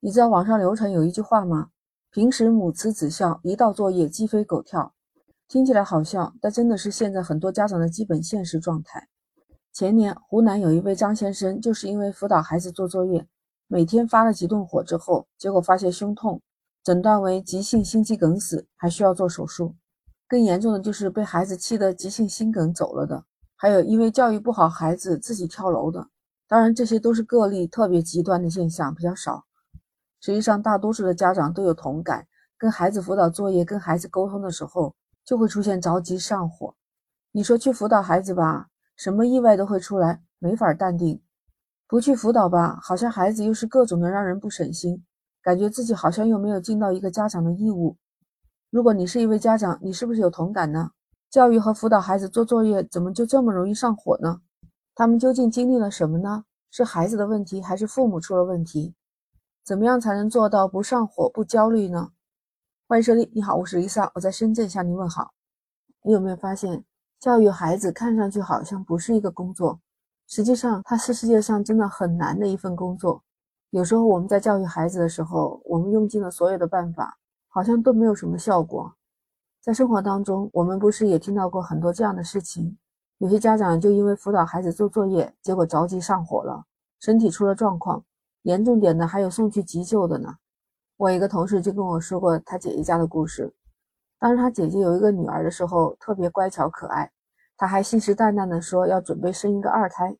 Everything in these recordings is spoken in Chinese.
你知道网上流传有一句话吗？平时母慈子孝，一到作业鸡飞狗跳。听起来好笑，但真的是现在很多家长的基本现实状态。前年，湖南有一位张先生，就是因为辅导孩子做作业，每天发了几顿火之后，结果发现胸痛，诊断为急性心肌梗死，还需要做手术。更严重的就是被孩子气得急性心梗走了的，还有因为教育不好孩子自己跳楼的。当然，这些都是个例，特别极端的现象比较少。实际上，大多数的家长都有同感，跟孩子辅导作业、跟孩子沟通的时候。就会出现着急上火。你说去辅导孩子吧，什么意外都会出来，没法淡定；不去辅导吧，好像孩子又是各种的让人不省心，感觉自己好像又没有尽到一个家长的义务。如果你是一位家长，你是不是有同感呢？教育和辅导孩子做作业，怎么就这么容易上火呢？他们究竟经历了什么呢？是孩子的问题，还是父母出了问题？怎么样才能做到不上火、不焦虑呢？欢迎收听，你好，我是 Lisa，我在深圳向您问好。你有没有发现，教育孩子看上去好像不是一个工作，实际上它是世界上真的很难的一份工作。有时候我们在教育孩子的时候，我们用尽了所有的办法，好像都没有什么效果。在生活当中，我们不是也听到过很多这样的事情？有些家长就因为辅导孩子做作业，结果着急上火了，身体出了状况，严重点的还有送去急救的呢。我一个同事就跟我说过他姐姐家的故事。当时他姐姐有一个女儿的时候，特别乖巧可爱，他还信誓旦旦地说要准备生一个二胎。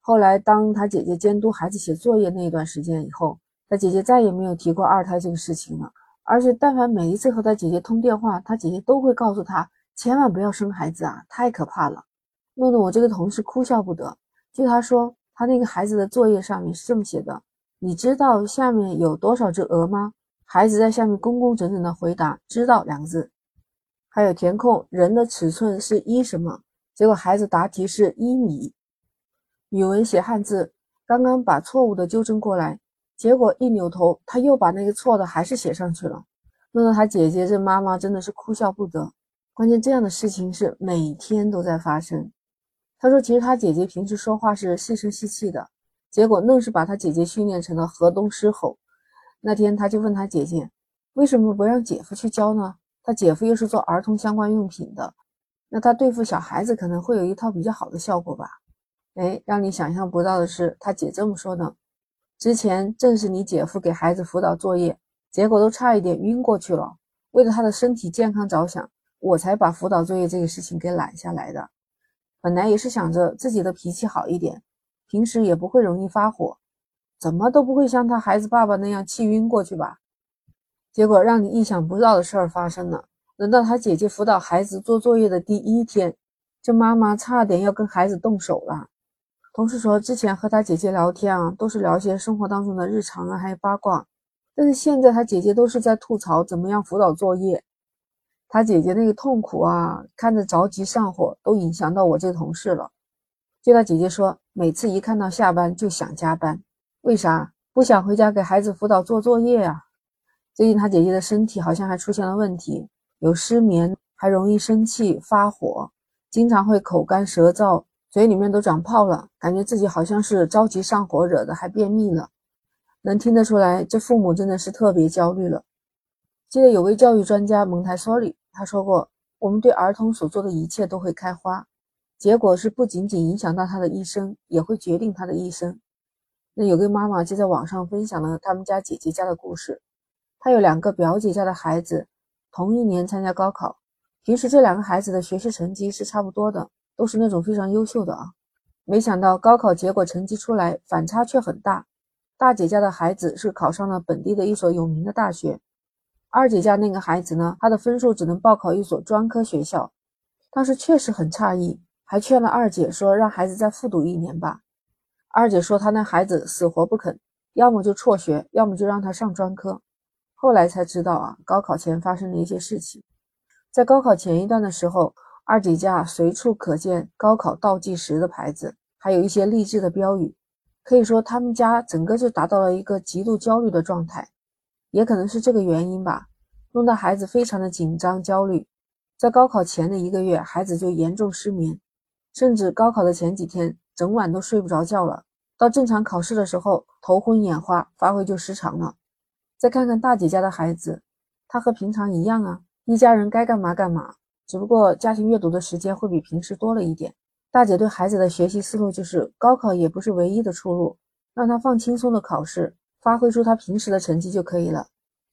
后来，当他姐姐监督孩子写作业那一段时间以后，他姐姐再也没有提过二胎这个事情了。而且，但凡每一次和他姐姐通电话，他姐姐都会告诉他千万不要生孩子啊，太可怕了，弄得我这个同事哭笑不得。据他说，他那个孩子的作业上面是这么写的：“你知道下面有多少只鹅吗？”孩子在下面工工整整的回答“知道”两个字，还有填空人的尺寸是一什么？结果孩子答题是一米。语文写汉字，刚刚把错误的纠正过来，结果一扭头他又把那个错的还是写上去了，弄得他姐姐这妈妈真的是哭笑不得。关键这样的事情是每天都在发生。他说，其实他姐姐平时说话是细声细气的，结果愣是把他姐姐训练成了河东狮吼。那天他就问他姐姐，为什么不让姐夫去教呢？他姐夫又是做儿童相关用品的，那他对付小孩子可能会有一套比较好的效果吧？哎，让你想象不到的是，他姐这么说的：之前正是你姐夫给孩子辅导作业，结果都差一点晕过去了。为了他的身体健康着想，我才把辅导作业这个事情给揽下来的。本来也是想着自己的脾气好一点，平时也不会容易发火。怎么都不会像他孩子爸爸那样气晕过去吧？结果让你意想不到的事儿发生了。轮到他姐姐辅导孩子做作业的第一天，这妈妈差点要跟孩子动手了。同事说，之前和他姐姐聊天啊，都是聊些生活当中的日常啊，还有八卦。但是现在他姐姐都是在吐槽怎么样辅导作业。他姐姐那个痛苦啊，看着着急上火，都影响到我这同事了。就他姐姐说，每次一看到下班就想加班。为啥不想回家给孩子辅导做作业呀？最近他姐姐的身体好像还出现了问题，有失眠，还容易生气发火，经常会口干舌燥，嘴里面都长泡了，感觉自己好像是着急上火惹的，还便秘了。能听得出来，这父母真的是特别焦虑了。记得有位教育专家蒙台梭利，他说过，我们对儿童所做的一切都会开花，结果是不仅仅影响到他的一生，也会决定他的一生。那有个妈妈就在网上分享了他们家姐姐家的故事。她有两个表姐家的孩子，同一年参加高考。平时这两个孩子的学习成绩是差不多的，都是那种非常优秀的啊。没想到高考结果成绩出来，反差却很大。大姐家的孩子是考上了本地的一所有名的大学，二姐家那个孩子呢，他的分数只能报考一所专科学校。当时确实很诧异，还劝了二姐说让孩子再复读一年吧。二姐说：“她那孩子死活不肯，要么就辍学，要么就让他上专科。”后来才知道啊，高考前发生的一些事情。在高考前一段的时候，二姐家随处可见高考倒计时的牌子，还有一些励志的标语。可以说，他们家整个就达到了一个极度焦虑的状态。也可能是这个原因吧，弄得孩子非常的紧张焦虑。在高考前的一个月，孩子就严重失眠，甚至高考的前几天。整晚都睡不着觉了，到正常考试的时候头昏眼花，发挥就失常了。再看看大姐家的孩子，他和平常一样啊，一家人该干嘛干嘛，只不过家庭阅读的时间会比平时多了一点。大姐对孩子的学习思路就是，高考也不是唯一的出路，让他放轻松的考试，发挥出他平时的成绩就可以了。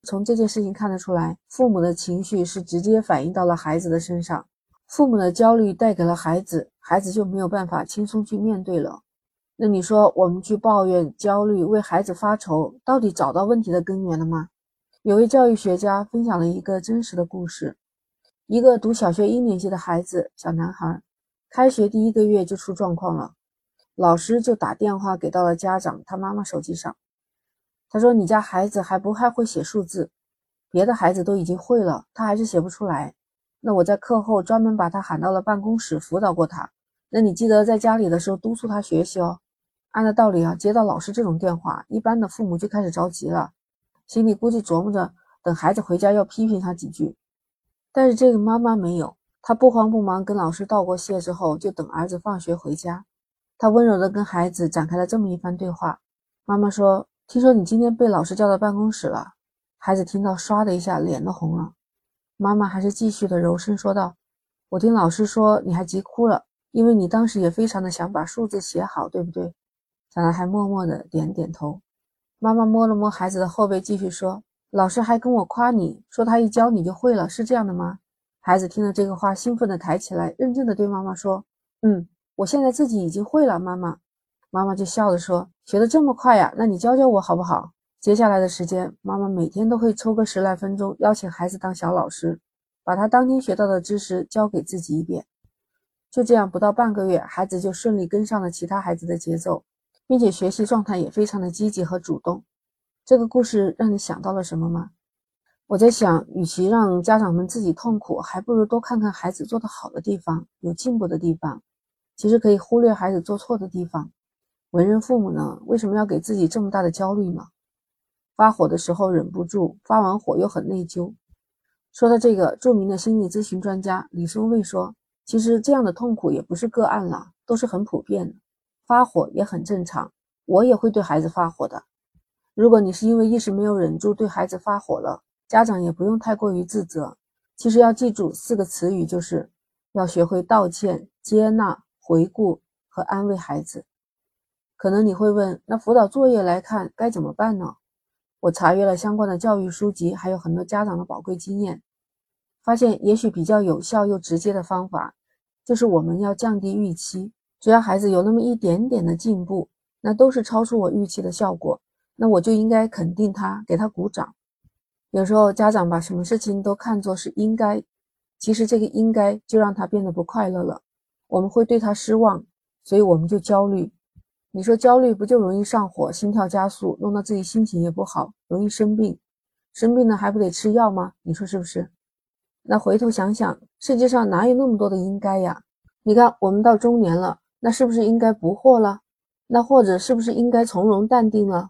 从这件事情看得出来，父母的情绪是直接反映到了孩子的身上。父母的焦虑带给了孩子，孩子就没有办法轻松去面对了。那你说，我们去抱怨、焦虑、为孩子发愁，到底找到问题的根源了吗？有位教育学家分享了一个真实的故事：一个读小学一年级的孩子，小男孩，开学第一个月就出状况了，老师就打电话给到了家长他妈妈手机上。他说：“你家孩子还不太会写数字，别的孩子都已经会了，他还是写不出来。”那我在课后专门把他喊到了办公室辅导过他。那你记得在家里的时候督促他学习哦。按照道理啊，接到老师这种电话，一般的父母就开始着急了，心里估计琢磨着等孩子回家要批评他几句。但是这个妈妈没有，她不慌不忙跟老师道过谢之后，就等儿子放学回家。她温柔地跟孩子展开了这么一番对话。妈妈说：“听说你今天被老师叫到办公室了。”孩子听到，唰的一下脸都红了。妈妈还是继续的柔声说道：“我听老师说你还急哭了，因为你当时也非常的想把数字写好，对不对？”小男孩默默的点点头。妈妈摸了摸孩子的后背，继续说：“老师还跟我夸你说他一教你就会了，是这样的吗？”孩子听了这个话，兴奋的抬起来，认真的对妈妈说：“嗯，我现在自己已经会了。”妈妈，妈妈就笑着说：“学的这么快呀？那你教教我好不好？”接下来的时间，妈妈每天都会抽个十来分钟，邀请孩子当小老师，把他当天学到的知识教给自己一遍。就这样，不到半个月，孩子就顺利跟上了其他孩子的节奏，并且学习状态也非常的积极和主动。这个故事让你想到了什么吗？我在想，与其让家长们自己痛苦，还不如多看看孩子做得好的地方，有进步的地方。其实可以忽略孩子做错的地方。为人父母呢，为什么要给自己这么大的焦虑呢？发火的时候忍不住，发完火又很内疚。说到这个，著名的心理咨询专家李松蔚说：“其实这样的痛苦也不是个案了，都是很普遍的。发火也很正常，我也会对孩子发火的。如果你是因为一时没有忍住对孩子发火了，家长也不用太过于自责。其实要记住四个词语，就是要学会道歉、接纳、回顾和安慰孩子。可能你会问，那辅导作业来看该怎么办呢？”我查阅了相关的教育书籍，还有很多家长的宝贵经验，发现也许比较有效又直接的方法，就是我们要降低预期。只要孩子有那么一点点的进步，那都是超出我预期的效果，那我就应该肯定他，给他鼓掌。有时候家长把什么事情都看作是应该，其实这个应该就让他变得不快乐了，我们会对他失望，所以我们就焦虑。你说焦虑不就容易上火、心跳加速，弄到自己心情也不好，容易生病。生病了还不得吃药吗？你说是不是？那回头想想，世界上哪有那么多的应该呀？你看我们到中年了，那是不是应该不惑了？那或者是不是应该从容淡定了？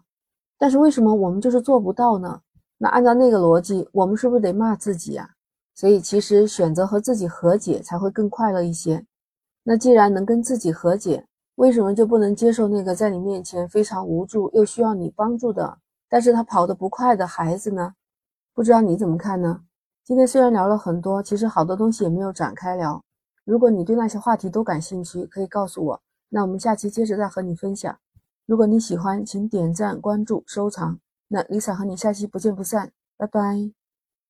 但是为什么我们就是做不到呢？那按照那个逻辑，我们是不是得骂自己呀？所以其实选择和自己和解才会更快乐一些。那既然能跟自己和解，为什么就不能接受那个在你面前非常无助又需要你帮助的，但是他跑得不快的孩子呢？不知道你怎么看呢？今天虽然聊了很多，其实好多东西也没有展开聊。如果你对那些话题都感兴趣，可以告诉我，那我们下期接着再和你分享。如果你喜欢，请点赞、关注、收藏。那 Lisa 和你下期不见不散，拜拜。